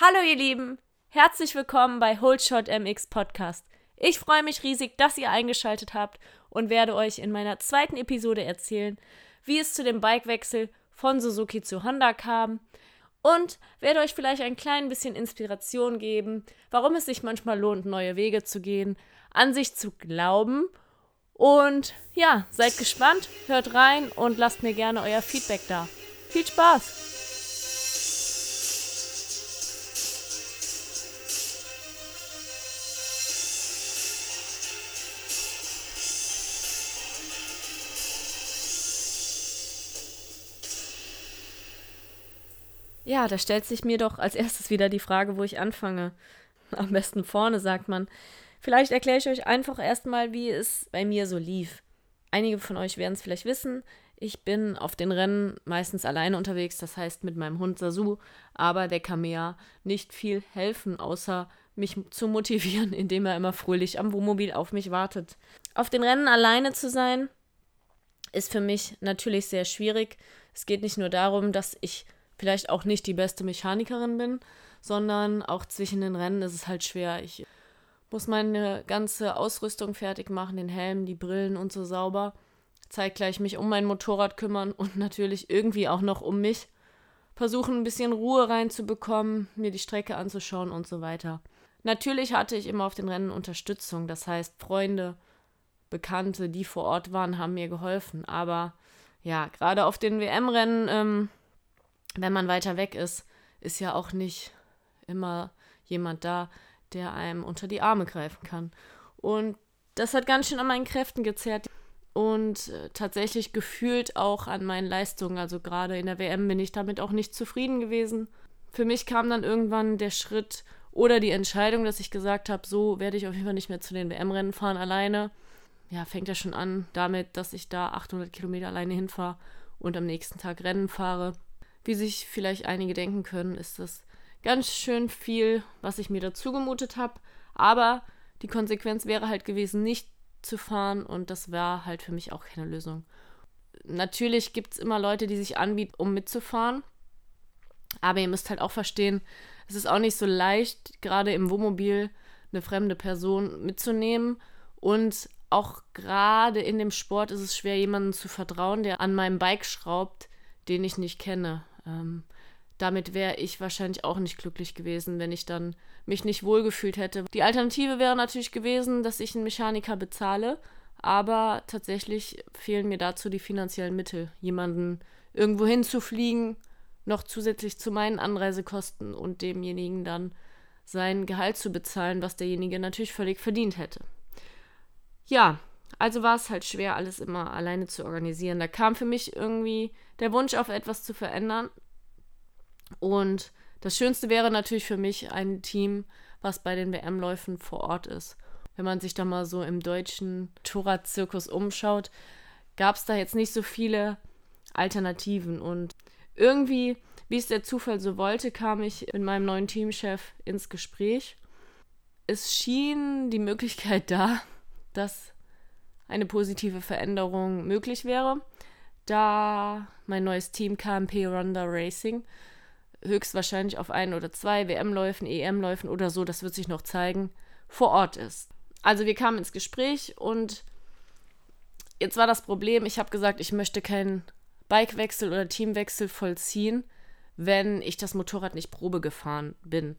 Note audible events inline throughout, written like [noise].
Hallo ihr Lieben, herzlich willkommen bei Holdshot MX Podcast. Ich freue mich riesig, dass ihr eingeschaltet habt und werde euch in meiner zweiten Episode erzählen, wie es zu dem Bikewechsel von Suzuki zu Honda kam und werde euch vielleicht ein klein bisschen Inspiration geben, warum es sich manchmal lohnt, neue Wege zu gehen, an sich zu glauben und ja, seid gespannt, hört rein und lasst mir gerne euer Feedback da. Viel Spaß! Ja, da stellt sich mir doch als erstes wieder die Frage, wo ich anfange. Am besten vorne, sagt man. Vielleicht erkläre ich euch einfach erstmal, wie es bei mir so lief. Einige von euch werden es vielleicht wissen. Ich bin auf den Rennen meistens alleine unterwegs, das heißt mit meinem Hund Sasu, aber der kann mir ja nicht viel helfen, außer mich zu motivieren, [laughs] indem er immer fröhlich am Wohnmobil auf mich wartet. Auf den Rennen alleine zu sein, ist für mich natürlich sehr schwierig. Es geht nicht nur darum, dass ich vielleicht auch nicht die beste Mechanikerin bin, sondern auch zwischen den Rennen ist es halt schwer. Ich muss meine ganze Ausrüstung fertig machen, den Helm, die Brillen und so sauber. Zeitgleich mich um mein Motorrad kümmern und natürlich irgendwie auch noch um mich. Versuchen ein bisschen Ruhe reinzubekommen, mir die Strecke anzuschauen und so weiter. Natürlich hatte ich immer auf den Rennen Unterstützung, das heißt Freunde, Bekannte, die vor Ort waren, haben mir geholfen. Aber ja, gerade auf den WM-Rennen ähm, wenn man weiter weg ist, ist ja auch nicht immer jemand da, der einem unter die Arme greifen kann. Und das hat ganz schön an meinen Kräften gezerrt und äh, tatsächlich gefühlt auch an meinen Leistungen. Also gerade in der WM bin ich damit auch nicht zufrieden gewesen. Für mich kam dann irgendwann der Schritt oder die Entscheidung, dass ich gesagt habe, so werde ich auf jeden Fall nicht mehr zu den WM-Rennen fahren alleine. Ja, fängt ja schon an damit, dass ich da 800 Kilometer alleine hinfahre und am nächsten Tag Rennen fahre. Wie sich vielleicht einige denken können, ist das ganz schön viel, was ich mir dazu gemutet habe. Aber die Konsequenz wäre halt gewesen, nicht zu fahren und das war halt für mich auch keine Lösung. Natürlich gibt es immer Leute, die sich anbieten, um mitzufahren. Aber ihr müsst halt auch verstehen, es ist auch nicht so leicht, gerade im Wohnmobil eine fremde Person mitzunehmen. Und auch gerade in dem Sport ist es schwer, jemandem zu vertrauen, der an meinem Bike schraubt, den ich nicht kenne. Ähm, damit wäre ich wahrscheinlich auch nicht glücklich gewesen, wenn ich dann mich nicht wohlgefühlt hätte. Die Alternative wäre natürlich gewesen, dass ich einen Mechaniker bezahle, aber tatsächlich fehlen mir dazu die finanziellen Mittel, jemanden irgendwo hinzufliegen, noch zusätzlich zu meinen Anreisekosten und demjenigen dann sein Gehalt zu bezahlen, was derjenige natürlich völlig verdient hätte. Ja, also war es halt schwer, alles immer alleine zu organisieren. Da kam für mich irgendwie der Wunsch auf etwas zu verändern. Und das Schönste wäre natürlich für mich ein Team, was bei den WM-Läufen vor Ort ist. Wenn man sich da mal so im deutschen Tourer-Zirkus umschaut, gab es da jetzt nicht so viele Alternativen. Und irgendwie, wie es der Zufall so wollte, kam ich mit meinem neuen Teamchef ins Gespräch. Es schien die Möglichkeit da, [laughs] dass eine positive Veränderung möglich wäre, da mein neues Team KMP Ronda Racing höchstwahrscheinlich auf ein oder zwei WM-Läufen, EM-Läufen oder so, das wird sich noch zeigen, vor Ort ist. Also wir kamen ins Gespräch und jetzt war das Problem, ich habe gesagt, ich möchte keinen Bikewechsel oder Teamwechsel vollziehen, wenn ich das Motorrad nicht Probe gefahren bin.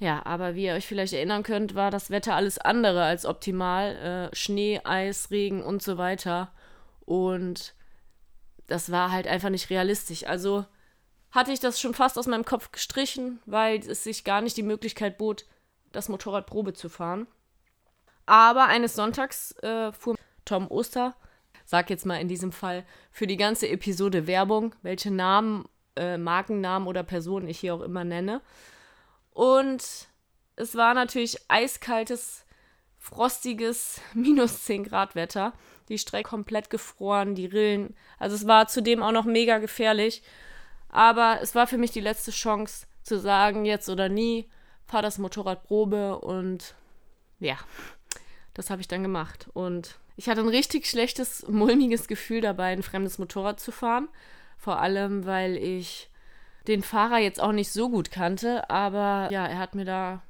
Ja, aber wie ihr euch vielleicht erinnern könnt, war das Wetter alles andere als optimal. Äh, Schnee, Eis, Regen und so weiter. Und das war halt einfach nicht realistisch. Also hatte ich das schon fast aus meinem Kopf gestrichen, weil es sich gar nicht die Möglichkeit bot, das Motorrad Probe zu fahren. Aber eines Sonntags äh, fuhr Tom Oster, sag jetzt mal in diesem Fall, für die ganze Episode Werbung, welche Namen, äh, Markennamen oder Personen ich hier auch immer nenne. Und es war natürlich eiskaltes, frostiges, [laughs] minus 10 Grad Wetter. Die Strecke komplett gefroren, die Rillen. Also es war zudem auch noch mega gefährlich. Aber es war für mich die letzte Chance zu sagen, jetzt oder nie, fahr das Motorrad Probe und ja, das habe ich dann gemacht. Und ich hatte ein richtig schlechtes, mulmiges Gefühl dabei, ein fremdes Motorrad zu fahren. Vor allem, weil ich den Fahrer jetzt auch nicht so gut kannte, aber ja, er hat mir da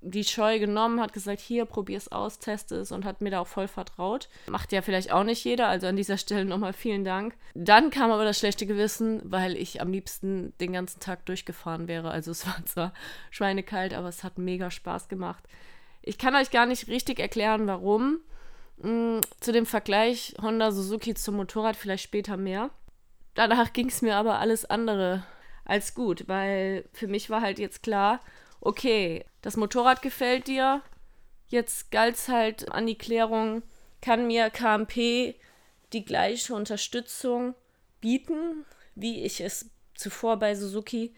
die Scheu genommen, hat gesagt, hier, probier es aus, teste es und hat mir da auch voll vertraut. Macht ja vielleicht auch nicht jeder, also an dieser [laughs] Stelle nochmal vielen Dank. Dann kam aber das schlechte Gewissen, weil ich am liebsten den ganzen Tag durchgefahren wäre. Also es [laughs] war zwar schweinekalt, aber es hat mega Spaß gemacht. Ich kann euch gar nicht richtig erklären, warum. Hm, zu dem Vergleich Honda Suzuki zum Motorrad vielleicht später mehr. Danach ging es mir aber alles andere als gut, weil für mich war halt jetzt klar, okay, das Motorrad gefällt dir, jetzt galt es halt an die Klärung, kann mir KMP die gleiche Unterstützung bieten, wie ich es zuvor bei Suzuki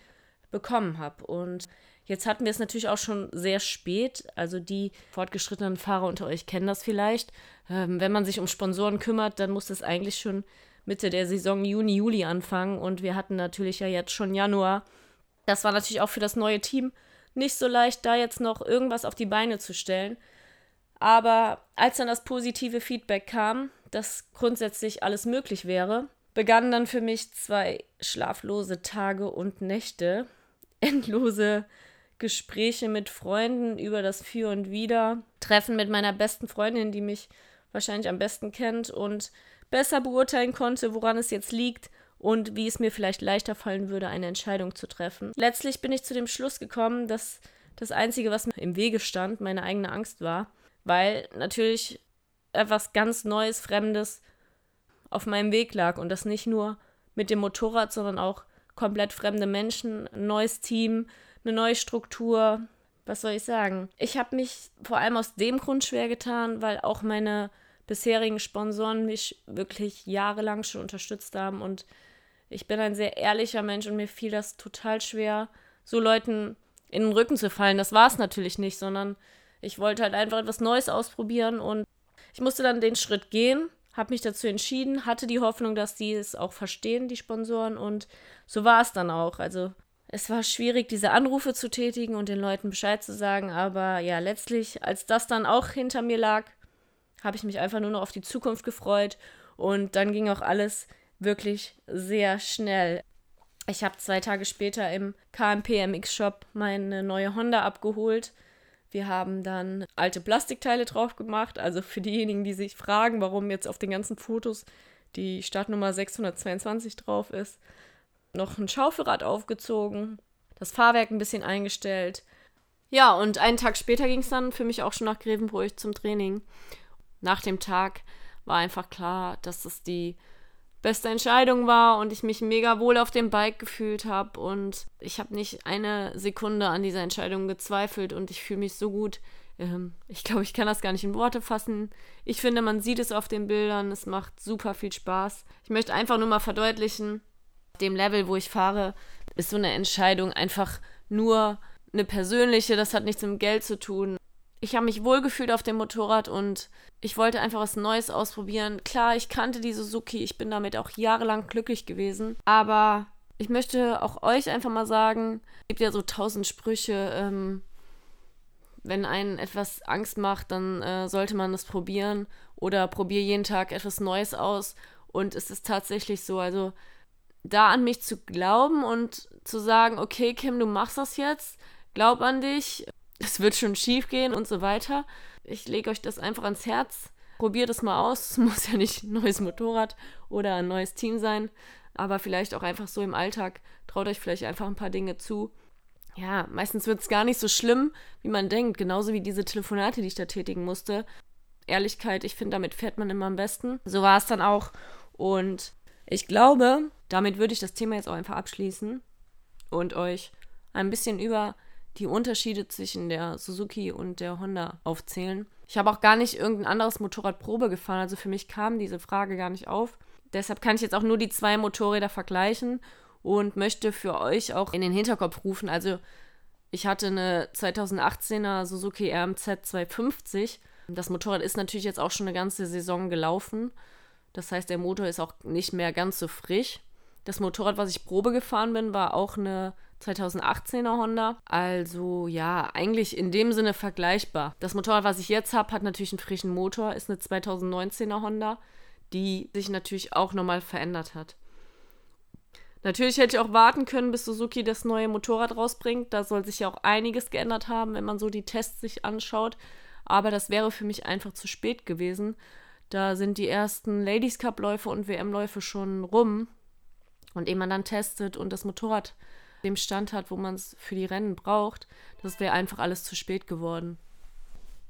bekommen habe. Und jetzt hatten wir es natürlich auch schon sehr spät. Also die fortgeschrittenen Fahrer unter euch kennen das vielleicht. Ähm, wenn man sich um Sponsoren kümmert, dann muss es eigentlich schon Mitte der Saison Juni, Juli anfangen. Und wir hatten natürlich ja jetzt schon Januar. Das war natürlich auch für das neue Team nicht so leicht, da jetzt noch irgendwas auf die Beine zu stellen. Aber als dann das positive Feedback kam, dass grundsätzlich alles möglich wäre, begannen dann für mich zwei schlaflose Tage und Nächte, [laughs] endlose Gespräche mit Freunden über das Für und Wider, Treffen mit meiner besten Freundin, die mich wahrscheinlich am besten kennt und besser beurteilen konnte, woran es jetzt liegt und wie es mir vielleicht leichter fallen würde, eine Entscheidung zu treffen. Letztlich bin ich zu dem Schluss gekommen, dass das Einzige, was mir im Wege stand, meine eigene Angst war, weil natürlich etwas ganz Neues, Fremdes auf meinem Weg lag und das nicht nur mit dem Motorrad, sondern auch komplett fremde Menschen, ein neues Team, eine neue Struktur. Was soll ich sagen? Ich habe mich vor allem aus dem Grund schwer getan, weil auch meine bisherigen Sponsoren mich wirklich jahrelang schon unterstützt haben und ich bin ein sehr ehrlicher Mensch und mir fiel das total schwer, so Leuten in den Rücken zu fallen. Das war es natürlich nicht, sondern ich wollte halt einfach etwas Neues ausprobieren und ich musste dann den Schritt gehen, habe mich dazu entschieden, hatte die Hoffnung, dass die es auch verstehen, die Sponsoren und so war es dann auch. Also es war schwierig, diese Anrufe zu tätigen und den Leuten Bescheid zu sagen, aber ja, letztlich, als das dann auch hinter mir lag, habe ich mich einfach nur noch auf die Zukunft gefreut und dann ging auch alles wirklich sehr schnell. Ich habe zwei Tage später im KMP MX Shop meine neue Honda abgeholt. Wir haben dann alte Plastikteile drauf gemacht. Also für diejenigen, die sich fragen, warum jetzt auf den ganzen Fotos die Startnummer 622 drauf ist, noch ein Schaufelrad aufgezogen, das Fahrwerk ein bisschen eingestellt. Ja, und einen Tag später ging es dann für mich auch schon nach Grevenbruch zum Training. Nach dem Tag war einfach klar, dass es die beste Entscheidung war und ich mich mega wohl auf dem Bike gefühlt habe und ich habe nicht eine Sekunde an dieser Entscheidung gezweifelt und ich fühle mich so gut. Ähm, ich glaube, ich kann das gar nicht in Worte fassen. Ich finde, man sieht es auf den Bildern, es macht super viel Spaß. Ich möchte einfach nur mal verdeutlichen, dem Level, wo ich fahre, ist so eine Entscheidung einfach nur eine persönliche, das hat nichts mit Geld zu tun ich habe mich wohlgefühlt auf dem Motorrad und ich wollte einfach was Neues ausprobieren. Klar, ich kannte die Suzuki, ich bin damit auch jahrelang glücklich gewesen. Aber ich möchte auch euch einfach mal sagen, es gibt ja so tausend Sprüche, ähm, wenn einen etwas Angst macht, dann äh, sollte man das probieren oder probiere jeden Tag etwas Neues aus. Und es ist tatsächlich so, also da an mich zu glauben und zu sagen, okay, Kim, du machst das jetzt, glaub an dich, es wird schon schief gehen und so weiter. Ich lege euch das einfach ans Herz. Probiert es mal aus. Es [laughs] muss ja nicht ein neues Motorrad oder ein neues Team sein, aber vielleicht auch einfach so im Alltag. Traut euch vielleicht einfach ein paar Dinge zu. Ja, meistens wird es gar nicht so schlimm, wie man denkt. Genauso wie diese Telefonate, die ich da tätigen musste. Ehrlichkeit, ich finde, damit fährt man immer am besten. So war es dann auch. Und ich glaube, damit würde ich das Thema jetzt auch einfach abschließen und euch ein bisschen über die Unterschiede zwischen der Suzuki und der Honda aufzählen. Ich habe auch gar nicht irgendein anderes Motorrad Probe gefahren, also für mich kam diese Frage gar nicht auf. Deshalb kann ich jetzt auch nur die zwei Motorräder vergleichen und möchte für euch auch in den Hinterkopf rufen. Also ich hatte eine 2018er Suzuki RMZ 250. Das Motorrad ist natürlich jetzt auch schon eine ganze Saison gelaufen. Das heißt, der Motor ist auch nicht mehr ganz so frisch. Das Motorrad, was ich Probe gefahren bin, war auch eine 2018er Honda. Also ja, eigentlich in dem Sinne vergleichbar. Das Motorrad, was ich jetzt habe, hat natürlich einen frischen Motor, ist eine 2019er Honda, die sich natürlich auch nochmal verändert hat. Natürlich hätte ich auch warten können, bis Suzuki das neue Motorrad rausbringt. Da soll sich ja auch einiges geändert haben, wenn man so die Tests sich anschaut. Aber das wäre für mich einfach zu spät gewesen. Da sind die ersten Ladies Cup-Läufe und WM-Läufe schon rum. Und ehe man dann testet und das Motorrad dem Stand hat, wo man es für die Rennen braucht, das wäre einfach alles zu spät geworden.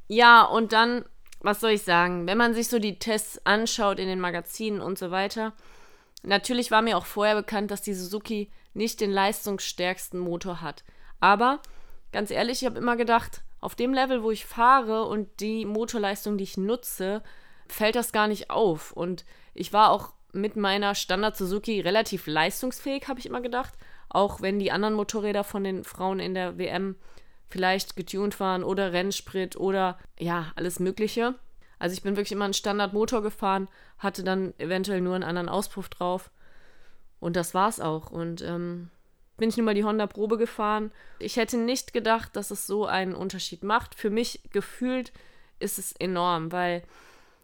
Ja, und dann, was soll ich sagen, wenn man sich so die Tests anschaut in den Magazinen und so weiter, natürlich war mir auch vorher bekannt, dass die Suzuki nicht den leistungsstärksten Motor hat. Aber ganz ehrlich, ich habe immer gedacht, auf dem Level, wo ich fahre und die Motorleistung, die ich nutze, fällt das gar nicht auf. Und ich war auch mit meiner Standard Suzuki relativ leistungsfähig, habe ich immer gedacht. Auch wenn die anderen Motorräder von den Frauen in der WM vielleicht getuned waren oder Rennsprit oder ja, alles Mögliche. Also ich bin wirklich immer einen Standardmotor gefahren, hatte dann eventuell nur einen anderen Auspuff drauf. Und das war's auch. Und ähm, bin ich nun mal die Honda Probe gefahren. Ich hätte nicht gedacht, dass es so einen Unterschied macht. Für mich gefühlt ist es enorm, weil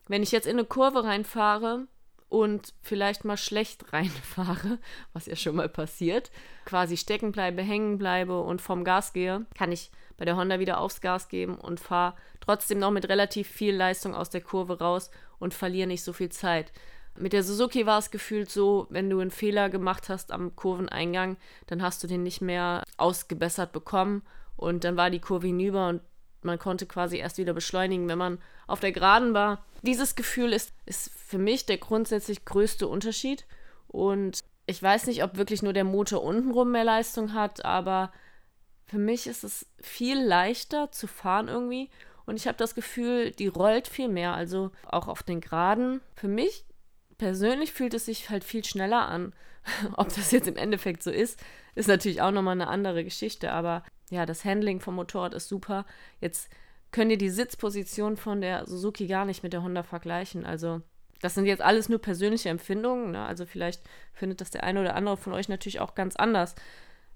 wenn ich jetzt in eine Kurve reinfahre und vielleicht mal schlecht [laughs] reinfahre, was ja schon mal passiert, quasi stecken bleibe, hängen bleibe und vom Gas gehe, kann ich bei der Honda wieder aufs Gas geben und fahre trotzdem noch mit relativ viel Leistung aus der Kurve raus und verliere nicht so viel Zeit. Mit der Suzuki war es gefühlt so, wenn du einen Fehler gemacht hast am Kurveneingang, dann hast du den nicht mehr ausgebessert bekommen und dann war die Kurve hinüber und man konnte quasi erst wieder beschleunigen, wenn man auf der Geraden war. Dieses Gefühl ist, ist für mich der grundsätzlich größte Unterschied und ich weiß nicht, ob wirklich nur der Motor untenrum mehr Leistung hat, aber für mich ist es viel leichter zu fahren irgendwie. Und ich habe das Gefühl, die rollt viel mehr. Also auch auf den Geraden. Für mich persönlich fühlt es sich halt viel schneller an. [laughs] Ob das jetzt im Endeffekt so ist, ist natürlich auch nochmal eine andere Geschichte. Aber ja, das Handling vom Motorrad ist super. Jetzt könnt ihr die Sitzposition von der Suzuki gar nicht mit der Honda vergleichen. Also das sind jetzt alles nur persönliche Empfindungen. Ne? Also vielleicht findet das der eine oder andere von euch natürlich auch ganz anders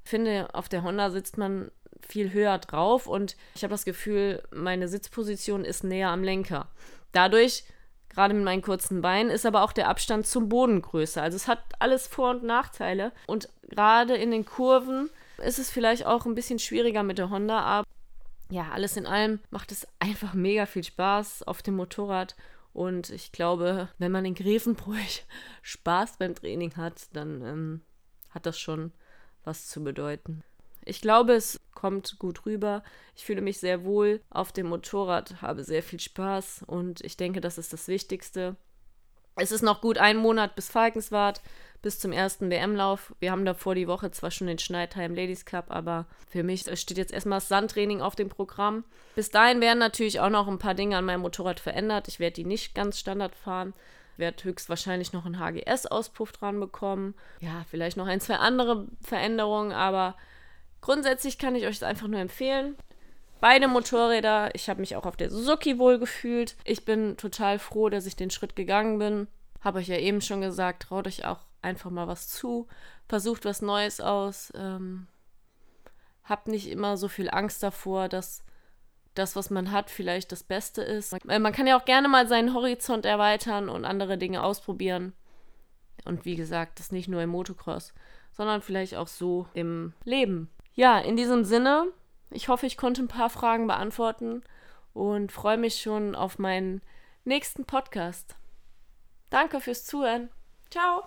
finde, auf der Honda sitzt man viel höher drauf und ich habe das Gefühl, meine Sitzposition ist näher am Lenker. Dadurch, gerade mit meinen kurzen Beinen, ist aber auch der Abstand zum Boden größer. Also es hat alles Vor- und Nachteile und gerade in den Kurven ist es vielleicht auch ein bisschen schwieriger mit der Honda, aber ja, alles in allem macht es einfach mega viel Spaß auf dem Motorrad und ich glaube, wenn man in Grevenbruch [laughs] Spaß beim Training hat, dann ähm, hat das schon was zu bedeuten. Ich glaube, es kommt gut rüber. Ich fühle mich sehr wohl auf dem Motorrad, habe sehr viel Spaß und ich denke, das ist das Wichtigste. Es ist noch gut ein Monat bis Falkenswart, bis zum ersten WM-Lauf. Wir haben davor die Woche zwar schon den Schneidheim Ladies Cup, aber für mich steht jetzt erstmal das Sandtraining auf dem Programm. Bis dahin werden natürlich auch noch ein paar Dinge an meinem Motorrad verändert. Ich werde die nicht ganz Standard fahren, werde höchstwahrscheinlich noch einen HGS-Auspuff dran bekommen. Ja, vielleicht noch ein, zwei andere Veränderungen, aber grundsätzlich kann ich euch das einfach nur empfehlen. Beide Motorräder, ich habe mich auch auf der Suzuki wohl gefühlt. Ich bin total froh, dass ich den Schritt gegangen bin. Habe euch ja eben schon gesagt, traut euch auch einfach mal was zu. Versucht was Neues aus. Ähm, habt nicht immer so viel Angst davor, dass das, was man hat, vielleicht das Beste ist. Man kann ja auch gerne mal seinen Horizont erweitern und andere Dinge ausprobieren. Und wie gesagt, das nicht nur im Motocross, sondern vielleicht auch so im Leben. Ja, in diesem Sinne, ich hoffe, ich konnte ein paar Fragen beantworten und freue mich schon auf meinen nächsten Podcast. Danke fürs Zuhören. Ciao.